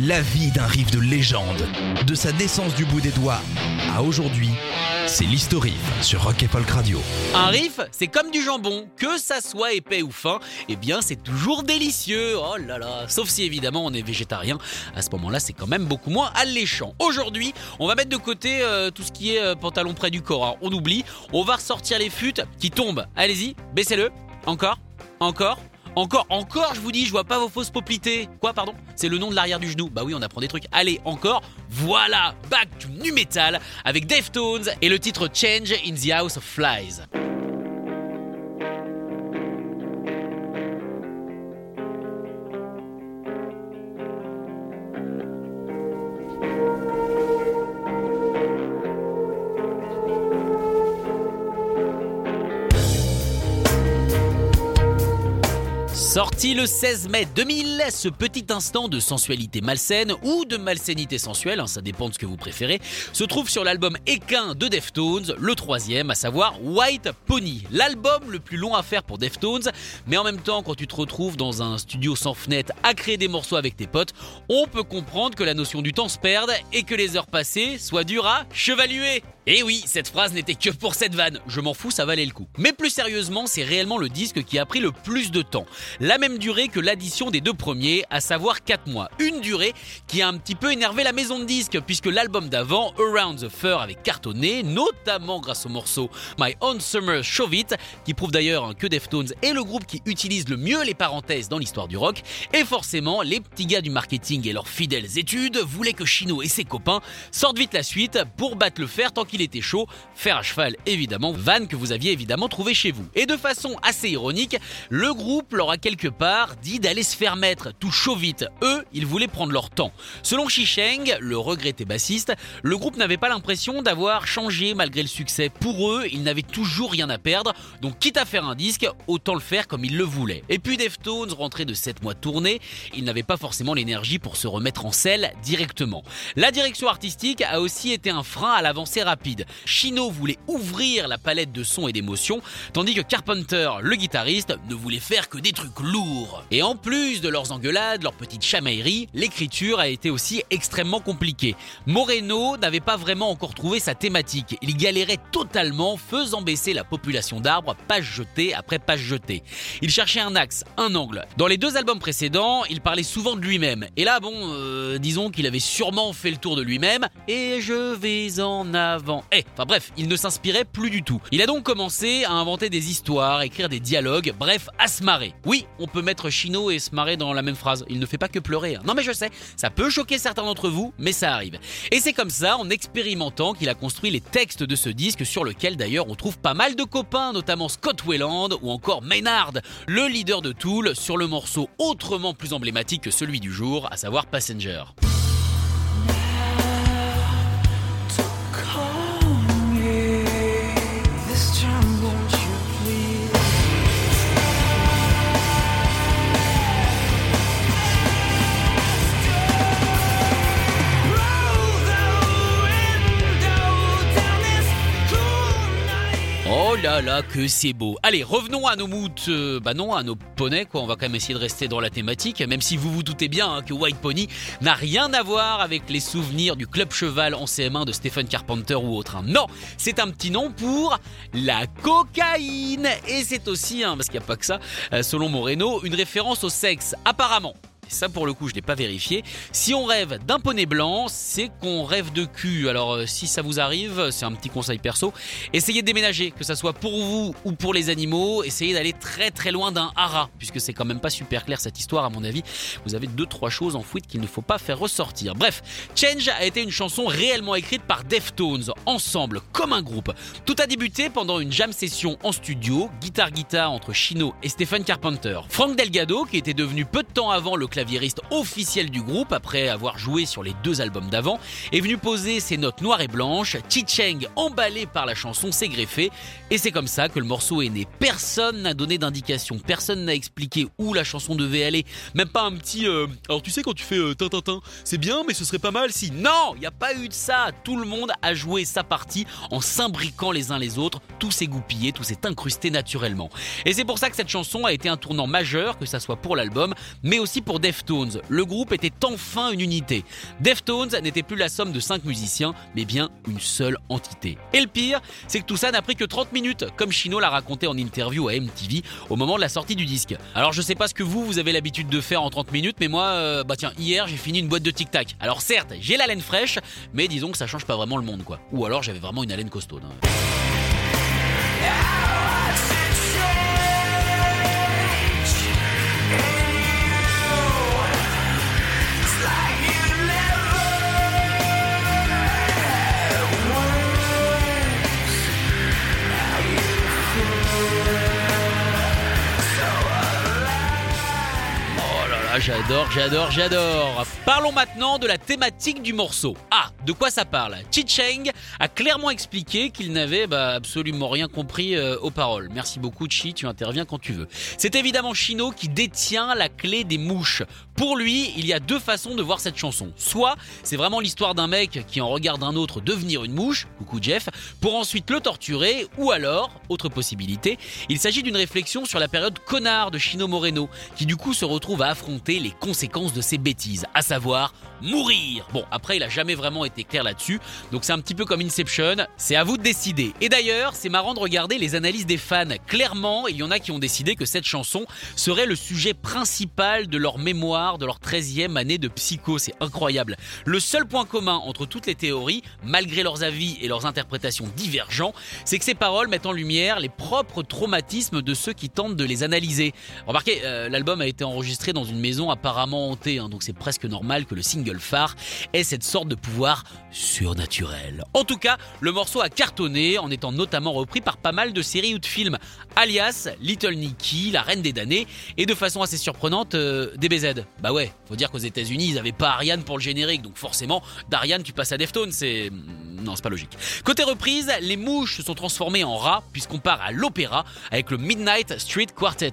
La vie d'un riff de légende, de sa naissance du bout des doigts à aujourd'hui, c'est l'historique sur Rock et Folk Radio. Un riff, c'est comme du jambon, que ça soit épais ou fin, eh bien c'est toujours délicieux. Oh là là, sauf si évidemment on est végétarien. À ce moment-là, c'est quand même beaucoup moins alléchant. Aujourd'hui, on va mettre de côté euh, tout ce qui est euh, pantalon près du corps. On oublie. On va ressortir les fûts qui tombent. Allez-y, baissez-le. Encore, encore. Encore, encore, je vous dis, je vois pas vos fausses poplités. Quoi, pardon? C'est le nom de l'arrière du genou. Bah oui, on apprend des trucs. Allez, encore. Voilà, back to nu metal avec Deftones et le titre Change in the House of Flies. Sorti le 16 mai 2000, ce petit instant de sensualité malsaine ou de malsainité sensuelle, hein, ça dépend de ce que vous préférez, se trouve sur l'album équin de Deftones, le troisième, à savoir White Pony, l'album le plus long à faire pour Deftones, mais en même temps, quand tu te retrouves dans un studio sans fenêtre à créer des morceaux avec tes potes, on peut comprendre que la notion du temps se perde et que les heures passées soient dures à chevaluer. Et oui, cette phrase n'était que pour cette vanne, je m'en fous, ça valait le coup. Mais plus sérieusement, c'est réellement le disque qui a pris le plus de temps. La même durée que l'addition des deux premiers, à savoir 4 mois. Une durée qui a un petit peu énervé la maison de disques, puisque l'album d'avant, Around the Fur, avait cartonné, notamment grâce au morceau My Own Summer Shove It, qui prouve d'ailleurs que Deftones est le groupe qui utilise le mieux les parenthèses dans l'histoire du rock. Et forcément, les petits gars du marketing et leurs fidèles études voulaient que Chino et ses copains sortent vite la suite pour battre le fer tant qu'il était chaud. Fer à cheval, évidemment, van que vous aviez évidemment trouvé chez vous. Et de façon assez ironique, le groupe leur a quelque part dit d'aller se faire mettre tout chaud vite. Eux, ils voulaient prendre leur temps. Selon Shisheng, le regretté bassiste, le groupe n'avait pas l'impression d'avoir changé malgré le succès. Pour eux, ils n'avaient toujours rien à perdre, donc quitte à faire un disque, autant le faire comme ils le voulaient. Et puis Deftones, rentrés de 7 mois de tournée, ils n'avaient pas forcément l'énergie pour se remettre en selle directement. La direction artistique a aussi été un frein à l'avancée rapide. Chino voulait ouvrir la palette de sons et d'émotions, tandis que Carpenter, le guitariste, ne voulait faire que des trucs lourds. Et en plus de leurs engueulades, leurs petites chamailleries, l'écriture a été aussi extrêmement compliquée. Moreno n'avait pas vraiment encore trouvé sa thématique. Il galérait totalement, faisant baisser la population d'arbres, page jetée après page jetée. Il cherchait un axe, un angle. Dans les deux albums précédents, il parlait souvent de lui-même. Et là, bon, euh, disons qu'il avait sûrement fait le tour de lui-même. Et je vais en avant. Eh, enfin bref, il ne s'inspirait plus du tout. Il a donc commencé à inventer des histoires, écrire des dialogues, bref, à se marrer. Oui, on peut mettre Chino et se marrer dans la même phrase. Il ne fait pas que pleurer. hein. Non mais je sais, ça peut choquer certains d'entre vous, mais ça arrive. Et c'est comme ça, en expérimentant, qu'il a construit les textes de ce disque, sur lequel d'ailleurs on trouve pas mal de copains, notamment Scott Weiland ou encore Maynard, le leader de Tool, sur le morceau autrement plus emblématique que celui du jour, à savoir Passenger. Là que c'est beau. Allez, revenons à nos moutes, euh, bah non, à nos poneys, quoi. On va quand même essayer de rester dans la thématique, même si vous vous doutez bien hein, que White Pony n'a rien à voir avec les souvenirs du club cheval en CM1 de Stephen Carpenter ou autre. hein. Non, c'est un petit nom pour la cocaïne. Et c'est aussi, hein, parce qu'il n'y a pas que ça, euh, selon Moreno, une référence au sexe, apparemment. Ça pour le coup je l'ai pas vérifié. Si on rêve d'un poney blanc, c'est qu'on rêve de cul. Alors euh, si ça vous arrive, c'est un petit conseil perso, essayez de déménager, que ça soit pour vous ou pour les animaux. Essayez d'aller très très loin d'un hara, puisque c'est quand même pas super clair cette histoire à mon avis. Vous avez deux trois choses en fuite qu'il ne faut pas faire ressortir. Bref, Change a été une chanson réellement écrite par Deftones, ensemble, comme un groupe. Tout a débuté pendant une jam session en studio, guitare-guitare entre Chino et Stephen Carpenter. Frank Delgado, qui était devenu peu de temps avant le claviériste officiel du groupe, après avoir joué sur les deux albums d'avant, est venu poser ses notes noires et blanches. Chi Cheng, emballé par la chanson, s'est greffé, et c'est comme ça que le morceau est né. Personne n'a donné d'indication, personne n'a expliqué où la chanson devait aller, même pas un petit. Euh, alors tu sais quand tu fais euh, tin c'est bien, mais ce serait pas mal si. Non, il n'y a pas eu de ça. Tout le monde a joué sa partie en s'imbriquant les uns les autres. Tout s'est goupillé, tout s'est incrusté naturellement. Et c'est pour ça que cette chanson a été un tournant majeur, que ça soit pour l'album, mais aussi pour Deftones. Le groupe était enfin une unité. Deftones n'était plus la somme de 5 musiciens, mais bien une seule entité. Et le pire, c'est que tout ça n'a pris que 30 minutes, comme Chino l'a raconté en interview à MTV au moment de la sortie du disque. Alors je sais pas ce que vous, vous avez l'habitude de faire en 30 minutes, mais moi, euh, bah tiens, hier j'ai fini une boîte de Tic Tac. Alors certes, j'ai la laine fraîche, mais disons que ça change pas vraiment le monde quoi. Ou alors j'avais vraiment une haleine costaude. Hein. Ah, j'adore, j'adore, j'adore. Parlons maintenant de la thématique du morceau. Ah, de quoi ça parle? Chi Cheng a clairement expliqué qu'il n'avait bah, absolument rien compris euh, aux paroles. Merci beaucoup Chi, tu interviens quand tu veux. C'est évidemment Chino qui détient la clé des mouches. Pour lui, il y a deux façons de voir cette chanson. Soit c'est vraiment l'histoire d'un mec qui en regarde un autre devenir une mouche, coucou Jeff, pour ensuite le torturer, ou alors, autre possibilité, il s'agit d'une réflexion sur la période connard de Chino Moreno, qui du coup se retrouve à affronter les conséquences de ses bêtises, à savoir mourir. Bon, après, il a jamais vraiment été clair là-dessus, donc c'est un petit peu comme Inception, c'est à vous de décider. Et d'ailleurs, c'est marrant de regarder les analyses des fans. Clairement, il y en a qui ont décidé que cette chanson serait le sujet principal de leur mémoire de leur 13e année de psycho, c'est incroyable. Le seul point commun entre toutes les théories, malgré leurs avis et leurs interprétations divergents, c'est que ces paroles mettent en lumière les propres traumatismes de ceux qui tentent de les analyser. Remarquez, euh, l'album a été enregistré dans une maison apparemment hantée, hein, donc c'est presque normal que le single phare ait cette sorte de pouvoir surnaturel. En tout cas, le morceau a cartonné en étant notamment repris par pas mal de séries ou de films, alias Little Nicky, La Reine des damnés, et de façon assez surprenante, euh, DBZ. Bah ouais, faut dire qu'aux États-Unis, ils avaient pas Ariane pour le générique, donc forcément, d'Ariane, tu passes à Deftones, c'est. Non, c'est pas logique. Côté reprise, les mouches se sont transformées en rats, puisqu'on part à l'opéra avec le Midnight Street Quartet.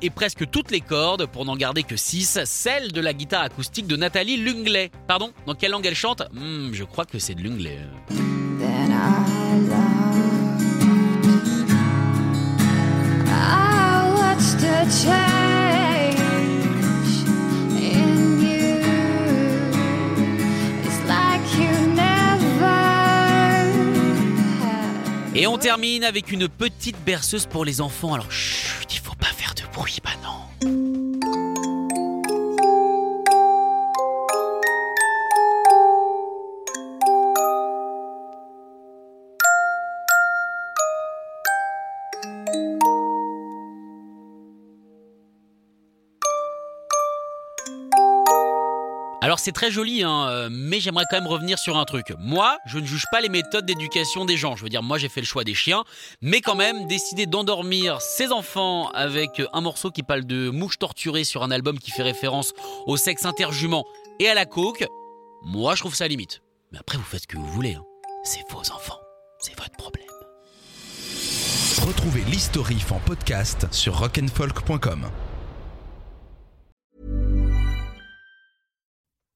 Et presque toutes les cordes pour n'en garder que 6, celle de la guitare acoustique de Nathalie Lunglet. Pardon, dans quelle langue elle chante hmm, Je crois que c'est de Lunglet. Et on termine avec une petite berceuse pour les enfants. Alors, chut, bruit, bah Alors c'est très joli, hein, euh, mais j'aimerais quand même revenir sur un truc. Moi, je ne juge pas les méthodes d'éducation des gens. Je veux dire, moi j'ai fait le choix des chiens, mais quand même, décider d'endormir ses enfants avec un morceau qui parle de mouches torturées sur un album qui fait référence au sexe interjument et à la coke, moi je trouve ça limite. Mais après, vous faites ce que vous voulez. Hein. C'est vos enfants, c'est votre problème. Retrouvez l'historif en podcast sur rock'n'folk.com.